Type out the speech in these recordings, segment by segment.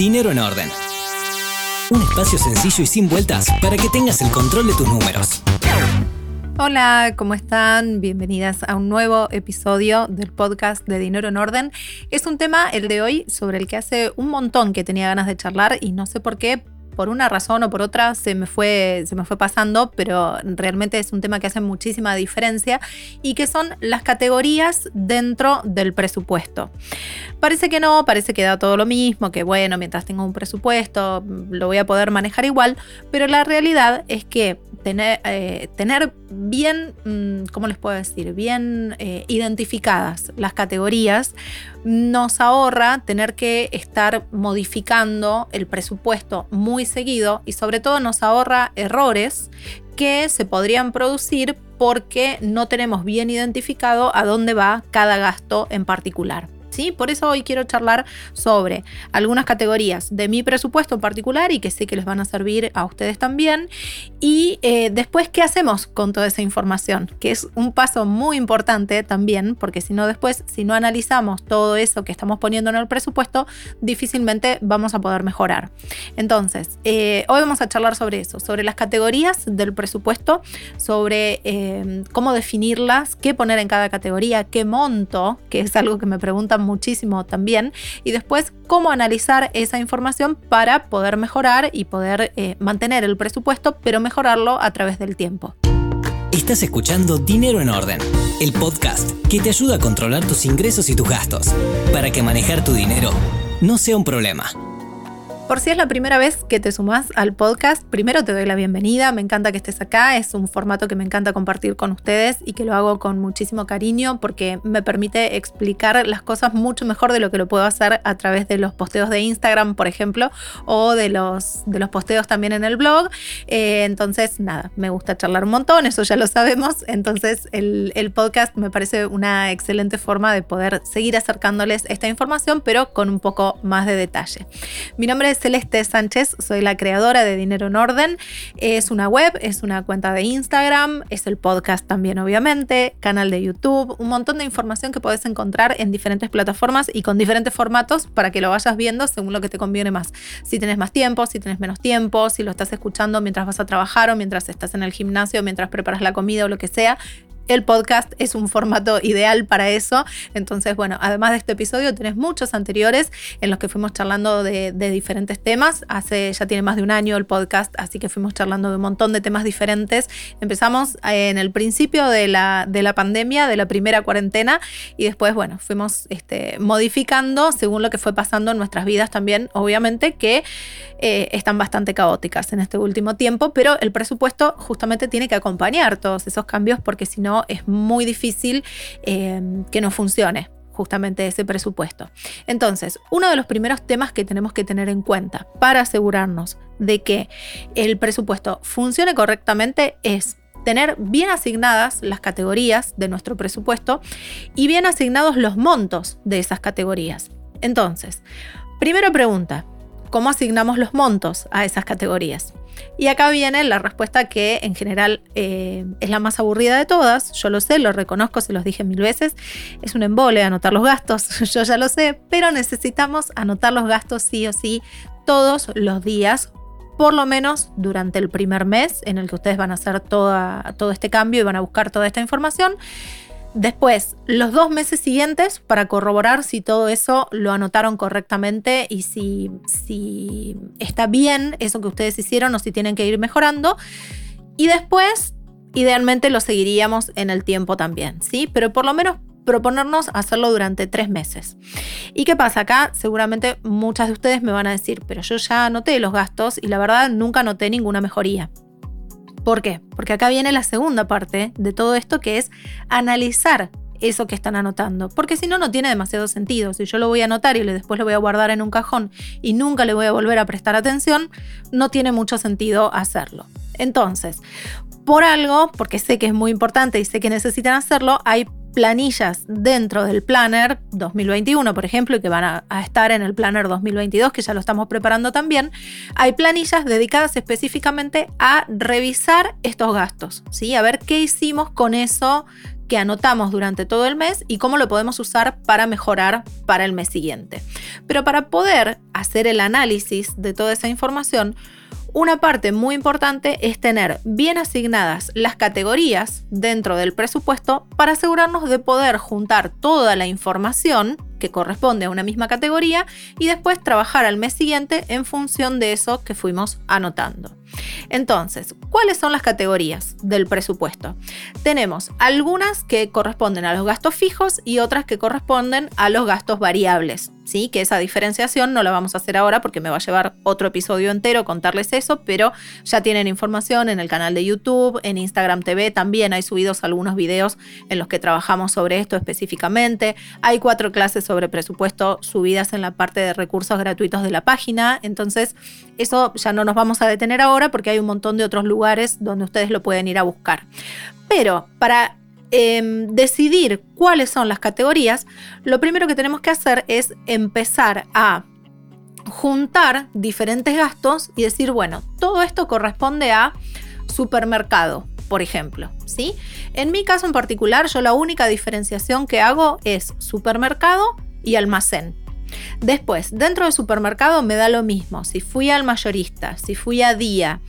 Dinero en Orden. Un espacio sencillo y sin vueltas para que tengas el control de tus números. Hola, ¿cómo están? Bienvenidas a un nuevo episodio del podcast de Dinero en Orden. Es un tema, el de hoy, sobre el que hace un montón que tenía ganas de charlar y no sé por qué, por una razón o por otra se me fue, se me fue pasando, pero realmente es un tema que hace muchísima diferencia y que son las categorías dentro del presupuesto. Parece que no, parece que da todo lo mismo, que bueno, mientras tengo un presupuesto lo voy a poder manejar igual, pero la realidad es que tener, eh, tener bien, mm, ¿cómo les puedo decir? Bien eh, identificadas las categorías nos ahorra tener que estar modificando el presupuesto muy seguido y sobre todo nos ahorra errores que se podrían producir porque no tenemos bien identificado a dónde va cada gasto en particular. ¿Sí? Por eso hoy quiero charlar sobre algunas categorías de mi presupuesto en particular y que sé que les van a servir a ustedes también. Y eh, después, ¿qué hacemos con toda esa información? Que es un paso muy importante también, porque si no después, si no analizamos todo eso que estamos poniendo en el presupuesto, difícilmente vamos a poder mejorar. Entonces, eh, hoy vamos a charlar sobre eso, sobre las categorías del presupuesto, sobre eh, cómo definirlas, qué poner en cada categoría, qué monto, que es algo que me preguntan muchísimo también. Y después, cómo analizar esa información para poder mejorar y poder eh, mantener el presupuesto, pero mejorarlo a través del tiempo. Estás escuchando Dinero en Orden, el podcast que te ayuda a controlar tus ingresos y tus gastos, para que manejar tu dinero no sea un problema. Por si es la primera vez que te sumas al podcast, primero te doy la bienvenida, me encanta que estés acá, es un formato que me encanta compartir con ustedes y que lo hago con muchísimo cariño porque me permite explicar las cosas mucho mejor de lo que lo puedo hacer a través de los posteos de Instagram, por ejemplo, o de los, de los posteos también en el blog. Eh, entonces, nada, me gusta charlar un montón, eso ya lo sabemos, entonces el, el podcast me parece una excelente forma de poder seguir acercándoles esta información, pero con un poco más de detalle. Mi nombre es Celeste Sánchez, soy la creadora de Dinero en Orden. Es una web, es una cuenta de Instagram, es el podcast también obviamente, canal de YouTube, un montón de información que puedes encontrar en diferentes plataformas y con diferentes formatos para que lo vayas viendo según lo que te conviene más. Si tienes más tiempo, si tienes menos tiempo, si lo estás escuchando mientras vas a trabajar o mientras estás en el gimnasio, mientras preparas la comida o lo que sea, el podcast es un formato ideal para eso. Entonces, bueno, además de este episodio, tenés muchos anteriores en los que fuimos charlando de, diferentes temas. Hace ya tiene más de un año el podcast, así que fuimos charlando de un montón de temas diferentes. Empezamos en el principio de la, de la pandemia, de la primera cuarentena, y después, bueno, fuimos este, modificando según lo que fue pasando en nuestras vidas también, obviamente, que eh, están bastante caóticas en este último tiempo, pero el presupuesto justamente tiene que acompañar todos esos cambios porque si no es muy difícil eh, que no funcione justamente ese presupuesto. Entonces, uno de los primeros temas que tenemos que tener en cuenta para asegurarnos de que el presupuesto funcione correctamente es tener bien asignadas las categorías de nuestro presupuesto y bien asignados los montos de esas categorías. Entonces, primera pregunta, ¿cómo asignamos los montos a esas categorías? Y acá viene la respuesta que en general eh, es la más aburrida de todas. Yo lo sé, lo reconozco, se los dije mil veces. Es un embole anotar los gastos, yo ya lo sé, pero necesitamos anotar los gastos sí o sí todos los días por lo menos durante el primer mes en el que ustedes van a hacer todo este cambio y van a buscar toda esta información. Después, los dos meses siguientes para corroborar si todo eso lo anotaron correctamente y si, está bien eso que ustedes hicieron o si tienen que ir mejorando. Y después, idealmente lo seguiríamos en el tiempo también, ¿sí? Pero por lo menos proponernos hacerlo durante tres meses. ¿Y qué pasa acá? Seguramente muchas de ustedes me van a decir, pero yo ya anoté los gastos y la verdad nunca noté ninguna mejoría. ¿Por qué? Porque acá viene la segunda parte de todo esto que es analizar eso que están anotando, porque si no, no tiene demasiado sentido. Si yo lo voy a anotar y después lo voy a guardar en un cajón y nunca le voy a volver a prestar atención, no tiene mucho sentido hacerlo. Entonces, por algo, porque sé que es muy importante y sé que necesitan hacerlo, hay planillas dentro del Planner 2021, por ejemplo, y que van a, estar en el Planner 2022, que ya lo estamos preparando también, hay planillas dedicadas específicamente a revisar estos gastos, ¿sí? A ver qué hicimos con eso que anotamos durante todo el mes y cómo lo podemos usar para mejorar para el mes siguiente. Pero para poder hacer el análisis de toda esa información, una parte muy importante es tener bien asignadas las categorías dentro del presupuesto para asegurarnos de poder juntar toda la información que corresponde a una misma categoría y después trabajar al mes siguiente en función de eso que fuimos anotando. Entonces, ¿cuáles son las categorías del presupuesto? Tenemos algunas que corresponden a los gastos fijos y otras que corresponden a los gastos variables. ¿Sí? Que esa diferenciación no la vamos a hacer ahora porque me va a llevar otro episodio entero contarles eso, pero ya tienen información en el canal de YouTube, en Instagram TV también hay subidos algunos videos en los que trabajamos sobre esto específicamente. Hay cuatro clases sobre presupuesto subidas en la parte de recursos gratuitos de la página, entonces eso ya no nos vamos a detener ahora porque hay un montón de otros lugares donde ustedes lo pueden ir a buscar. Pero para Em, decidir cuáles son las categorías, lo primero que tenemos que hacer es empezar a juntar diferentes gastos y decir, bueno, todo esto corresponde a supermercado, por ejemplo, ¿sí? En mi caso en particular, yo la única diferenciación que hago es supermercado y almacén. Después, dentro del supermercado me da lo mismo. Si fui al mayorista, si fui a día,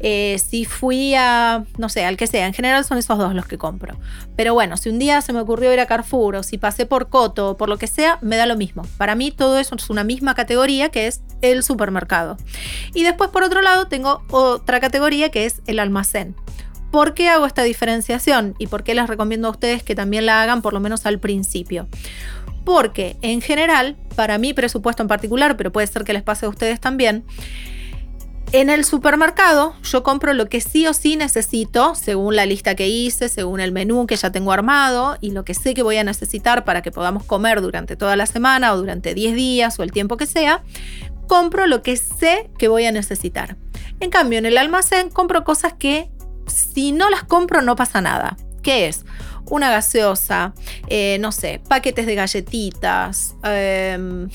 eh, si fui a, no sé, al que sea, en general son esos dos los que compro. Pero bueno, si un día se me ocurrió ir a Carrefour o si pasé por Coto o por lo que sea, me da lo mismo. Para mí todo eso es una misma categoría que es el supermercado. Y después por otro lado tengo otra categoría que es el almacén. ¿Por qué hago esta diferenciación y por qué les recomiendo a ustedes que también la hagan por lo menos al principio? Porque en general, para mi presupuesto en particular, pero puede ser que les pase a ustedes también, en el supermercado yo compro lo que sí o sí necesito, según la lista que hice, según el menú que ya tengo armado y lo que sé que voy a necesitar para que podamos comer durante toda la semana o durante 10 días o el tiempo que sea. Compro lo que sé que voy a necesitar. En cambio, en el almacén compro cosas que si no las compro no pasa nada. ¿Qué es? Una gaseosa, eh, no sé, paquetes de galletitas, eh,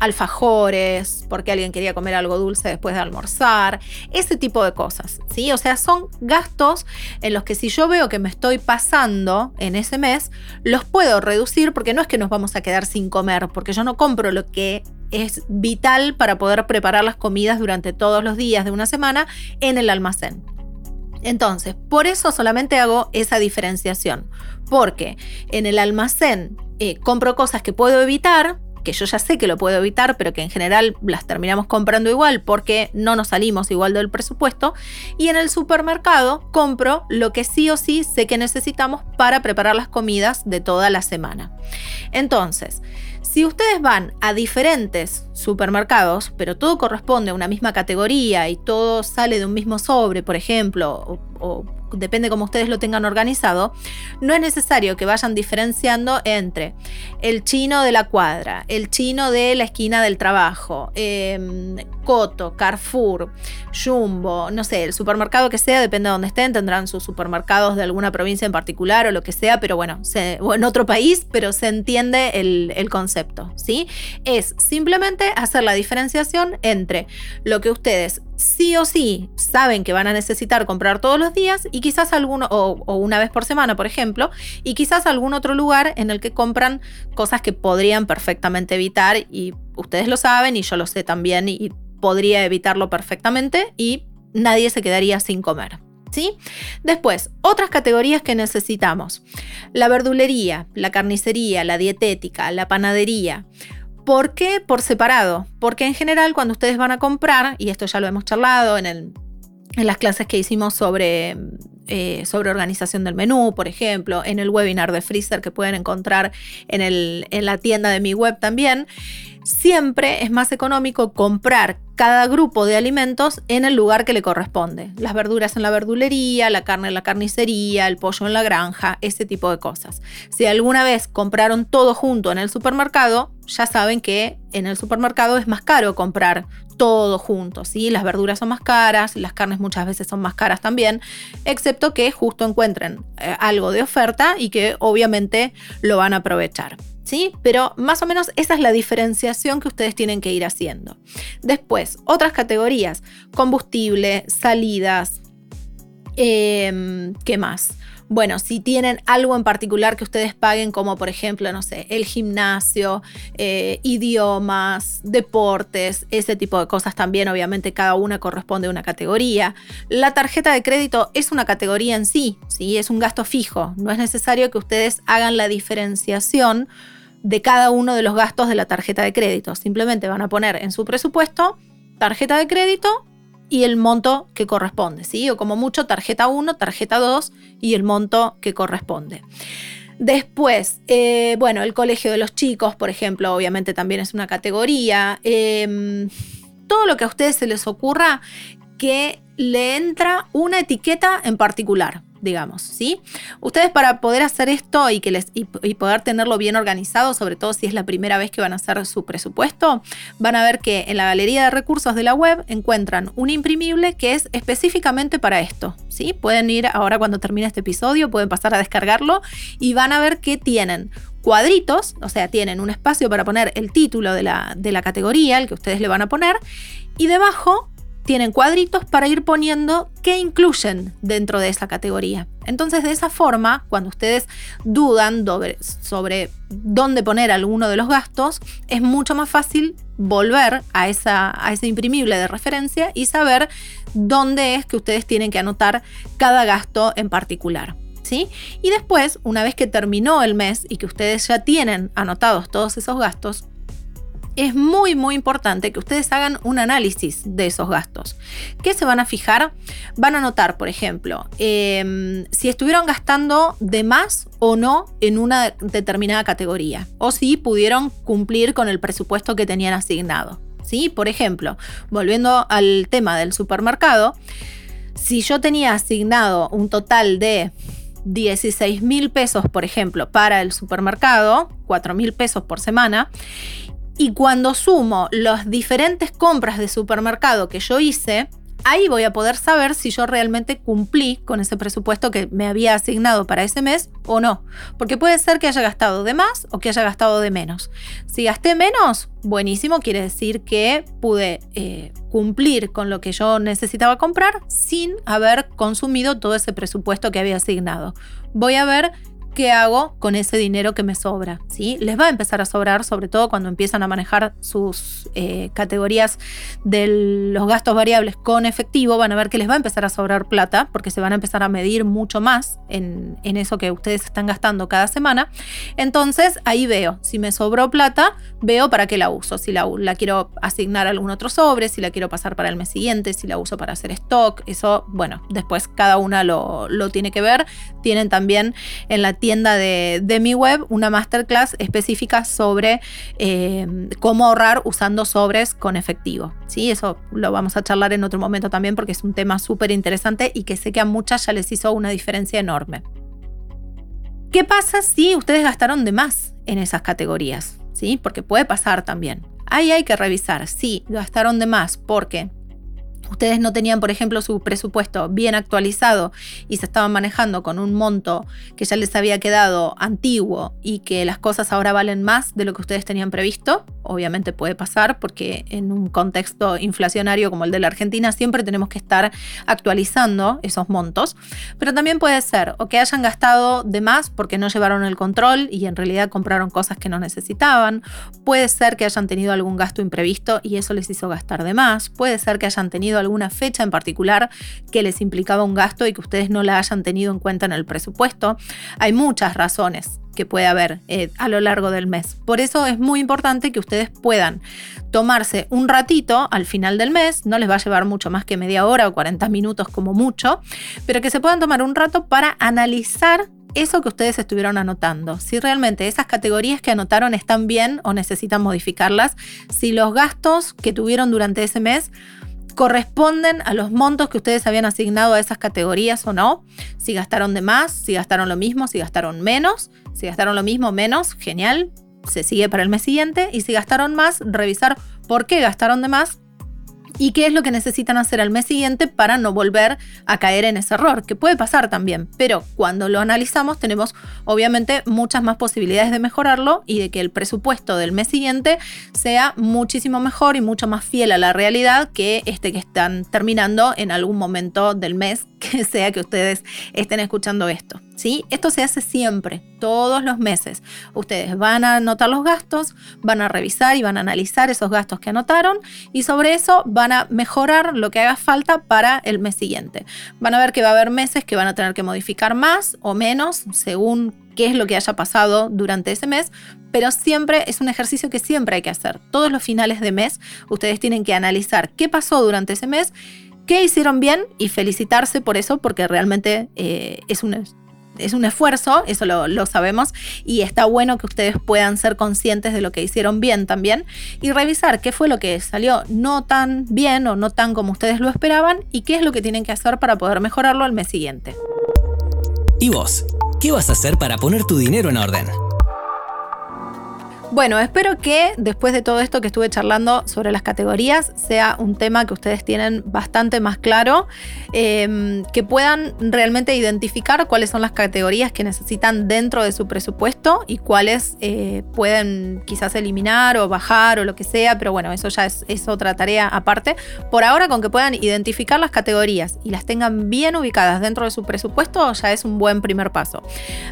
alfajores, porque alguien quería comer algo dulce después de almorzar, ese tipo de cosas, ¿sí? O sea, son gastos en los que si yo veo que me estoy pasando en ese mes, los puedo reducir porque no es que nos vamos a quedar sin comer, porque yo no compro lo que es vital para poder preparar las comidas durante todos los días de una semana en el almacén. Entonces, por eso solamente hago esa diferenciación, porque en el almacén eh, compro cosas que puedo evitar, que yo ya sé que lo puedo evitar, pero que en general las terminamos comprando igual porque no nos salimos igual del presupuesto. Y en el supermercado compro lo que sí o sí sé que necesitamos para preparar las comidas de toda la semana. Entonces, si ustedes van a diferentes supermercados, pero todo corresponde a una misma categoría y todo sale de un mismo sobre, por ejemplo, o, depende cómo ustedes lo tengan organizado, no es necesario que vayan diferenciando entre el chino de la cuadra, el chino de la esquina del trabajo, em, Coto, Carrefour, Jumbo, no sé, el supermercado que sea, depende de dónde estén, tendrán sus supermercados de alguna provincia en particular o lo que sea, pero bueno, o en otro país, pero se entiende el concepto, ¿sí? Es simplemente hacer la diferenciación entre lo que ustedes sí o sí saben que van a necesitar comprar todos los días y quizás alguno, o, una vez por semana, por ejemplo, y quizás algún otro lugar en el que compran cosas que podrían perfectamente evitar y ustedes lo saben y yo lo sé también y podría evitarlo perfectamente y nadie se quedaría sin comer. ¿Sí? Después, otras categorías que necesitamos. La verdulería, la carnicería, la dietética, la panadería. ¿Por qué por separado? Porque en general cuando ustedes van a comprar, y esto ya lo hemos charlado en, las clases que hicimos sobre, eh, sobre organización del menú, por ejemplo, en el webinar de Freezer que pueden encontrar en la tienda de mi web también, siempre es más económico comprar cada grupo de alimentos en el lugar que le corresponde. Las verduras en la verdulería, la carne en la carnicería, el pollo en la granja, ese tipo de cosas. Si alguna vez compraron todo junto en el supermercado, ya saben que en el supermercado es más caro comprar todo junto, ¿sí? Las verduras son más caras, las carnes muchas veces son más caras también, excepto que justo encuentren eh, algo de oferta y que obviamente lo van a aprovechar. ¿Sí? Pero más o menos esa es la diferenciación que ustedes tienen que ir haciendo. Después, otras categorías, combustible, salidas, em, ¿qué más? Bueno, si tienen algo en particular que ustedes paguen, como por ejemplo, no sé, el gimnasio, eh, idiomas, deportes, ese tipo de cosas también, obviamente cada una corresponde a una categoría. La tarjeta de crédito es una categoría en sí, ¿sí? es un gasto fijo, no es necesario que ustedes hagan la diferenciación de cada uno de los gastos de la tarjeta de crédito. Simplemente van a poner en su presupuesto tarjeta de crédito y el monto que corresponde. O como mucho tarjeta 1, tarjeta 2 y el monto que corresponde. Después, eh, bueno, el colegio de los chicos, por ejemplo, obviamente también es una categoría. Em, todo lo que a ustedes se les ocurra que le entra una etiqueta en particular digamos, ¿sí? Ustedes para poder hacer esto y, que les, y, poder tenerlo bien organizado, sobre todo si es la primera vez que van a hacer su presupuesto, van a ver que en la galería de recursos de la web encuentran un imprimible que es específicamente para esto, ¿sí? Pueden ir ahora cuando termine este episodio, pueden pasar a descargarlo y van a ver que tienen cuadritos, o sea, tienen un espacio para poner el título de la, de la categoría, el que ustedes le van a poner, y debajo tienen cuadritos para ir poniendo qué incluyen dentro de esa categoría. Entonces, de esa forma, cuando ustedes dudan sobre, dónde poner alguno de los gastos, es mucho más fácil volver a, esa, a ese imprimible de referencia y saber dónde es que ustedes tienen que anotar cada gasto en particular. ¿Sí? Y después, una vez que terminó el mes y que ustedes ya tienen anotados todos esos gastos, es muy muy importante que ustedes hagan un análisis de esos gastos. ¿Qué se van a fijar? Van a notar, por ejemplo, em, si estuvieron gastando de más o no en una determinada categoría, o si pudieron cumplir con el presupuesto que tenían asignado. ¿sí? Por ejemplo, volviendo al tema del supermercado, si yo tenía asignado un total de 16 mil pesos, por ejemplo, para el supermercado, 4 mil pesos por semana, y cuando sumo las diferentes compras de supermercado que yo hice, ahí voy a poder saber si yo realmente cumplí con ese presupuesto que me había asignado para ese mes o no. Porque puede ser que haya gastado de más o que haya gastado de menos. Si gasté menos, buenísimo, quiere decir que pude eh, cumplir con lo que yo necesitaba comprar sin haber consumido todo ese presupuesto que había asignado. Voy a ver ¿qué hago con ese dinero que me sobra? ¿Sí? Les va a empezar a sobrar, sobre todo cuando empiezan a manejar sus eh, categorías de los gastos variables con efectivo, van a ver que les va a empezar a sobrar plata, porque se van a empezar a medir mucho más en, eso que ustedes están gastando cada semana. Entonces ahí veo, si me sobró plata, veo para qué la uso, si la, quiero asignar a algún otro sobre, si la quiero pasar para el mes siguiente, si la uso para hacer stock, eso, bueno, después cada una lo, lo tiene que ver. Tienen también en la tienda de, mi web una masterclass específica sobre eh, cómo ahorrar usando sobres con efectivo. ¿sí? Eso lo vamos a charlar en otro momento también porque es un tema súper interesante y que sé que a muchas ya les hizo una diferencia enorme. ¿Qué pasa si ustedes gastaron de más en esas categorías? ¿Sí? Porque puede pasar también. Ahí hay que revisar si gastaron de más porque ustedes no tenían, por ejemplo, su presupuesto bien actualizado y se estaban manejando con un monto que ya les había quedado antiguo y que las cosas ahora valen más de lo que ustedes tenían previsto, obviamente puede pasar porque en un contexto inflacionario como el de la Argentina siempre tenemos que estar actualizando esos montos, pero también puede ser o que hayan gastado de más porque no llevaron el control y en realidad compraron cosas que no necesitaban, puede ser que hayan tenido algún gasto imprevisto y eso les hizo gastar de más, puede ser que hayan tenido alguna fecha en particular que les implicaba un gasto y que ustedes no la hayan tenido en cuenta en el presupuesto. Hay muchas razones que puede haber eh, a lo largo del mes. Por eso es muy importante que ustedes puedan tomarse un ratito al final del mes, no les va a llevar mucho más que media hora o 40 minutos como mucho, pero que se puedan tomar un rato para analizar eso que ustedes estuvieron anotando, si realmente esas categorías que anotaron están bien o necesitan modificarlas, si los gastos que tuvieron durante ese mes corresponden a los montos que ustedes habían asignado a esas categorías o no. Si gastaron de más, si gastaron lo mismo, si gastaron menos. Si gastaron lo mismo, menos, genial. Se sigue para el mes siguiente. Y si gastaron más, revisar por qué gastaron de más y qué es lo que necesitan hacer al mes siguiente para no volver a caer en ese error, que puede pasar también, pero cuando lo analizamos tenemos obviamente muchas más posibilidades de mejorarlo y de que el presupuesto del mes siguiente sea muchísimo mejor y mucho más fiel a la realidad que este que están terminando en algún momento del mes que sea que ustedes estén escuchando esto. ¿Sí? Esto se hace siempre, todos los meses. Ustedes van a anotar los gastos, van a revisar y van a analizar esos gastos que anotaron y sobre eso van a mejorar lo que haga falta para el mes siguiente. Van a ver que va a haber meses que van a tener que modificar más o menos según qué es lo que haya pasado durante ese mes, pero siempre es un ejercicio que siempre hay que hacer. Todos los finales de mes ustedes tienen que analizar qué pasó durante ese mes, qué hicieron bien y felicitarse por eso porque realmente eh, es un es un esfuerzo, eso lo, sabemos, y está bueno que ustedes puedan ser conscientes de lo que hicieron bien también y revisar qué fue lo que salió no tan bien o no tan como ustedes lo esperaban y qué es lo que tienen que hacer para poder mejorarlo al mes siguiente. ¿Y vos? ¿Qué vas a hacer para poner tu dinero en orden? Bueno, espero que después de todo esto que estuve charlando sobre las categorías sea un tema que ustedes tienen bastante más claro, em, que puedan realmente identificar cuáles son las categorías que necesitan dentro de su presupuesto y cuáles eh, pueden quizás eliminar o bajar o lo que sea, pero bueno, eso ya es, es otra tarea aparte. Por ahora, con que puedan identificar las categorías y las tengan bien ubicadas dentro de su presupuesto, ya es un buen primer paso.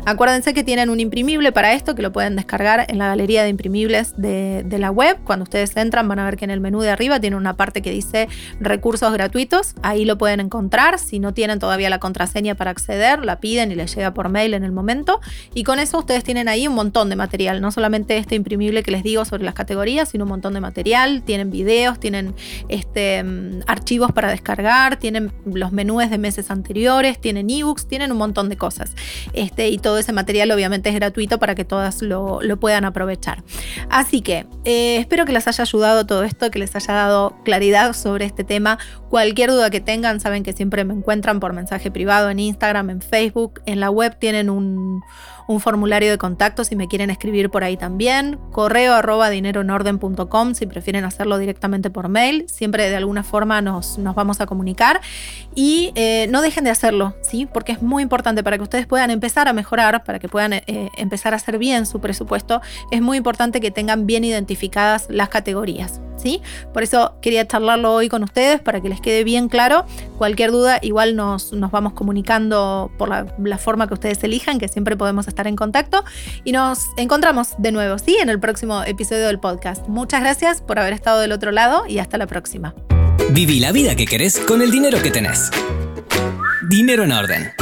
Acuérdense que tienen un imprimible para esto que lo pueden descargar en la galería de imprimibles de, la web. Cuando ustedes entran van a ver que en el menú de arriba tiene una parte que dice recursos gratuitos. Ahí lo pueden encontrar. Si no tienen todavía la contraseña para acceder, la piden y les llega por mail en el momento. Y con eso ustedes tienen ahí un montón de material. No solamente este imprimible que les digo sobre las categorías, sino un montón de material. Tienen videos, tienen este, mm, archivos para descargar, tienen los menús de meses anteriores, tienen ebooks, tienen un montón de cosas. Este, y todo ese material obviamente es gratuito para que todas lo puedan aprovechar. Así que eh, espero que les haya ayudado todo esto, que les haya dado claridad sobre este tema. Cualquier duda que tengan, saben que siempre me encuentran por mensaje privado en Instagram, en Facebook, en la web tienen un, un formulario de contacto si me quieren escribir por ahí también, correo arroba dineroenorden.com si prefieren hacerlo directamente por mail, siempre de alguna forma nos, nos vamos a comunicar y eh, no dejen de hacerlo, ¿sí? porque es muy importante para que ustedes puedan empezar a mejorar, para que puedan eh, empezar a hacer bien su presupuesto, es muy importante que tengan bien identificadas las categorías. Por eso quería charlarlo hoy con ustedes para que les quede bien claro. Cualquier duda, igual nos, nos vamos comunicando por la, la, forma que ustedes elijan, que siempre podemos estar en contacto. Y nos encontramos de nuevo, ¿sí? En el próximo episodio del podcast. Muchas gracias por haber estado del otro lado y hasta la próxima. Viví la vida que querés con el dinero que tenés. Dinero en orden.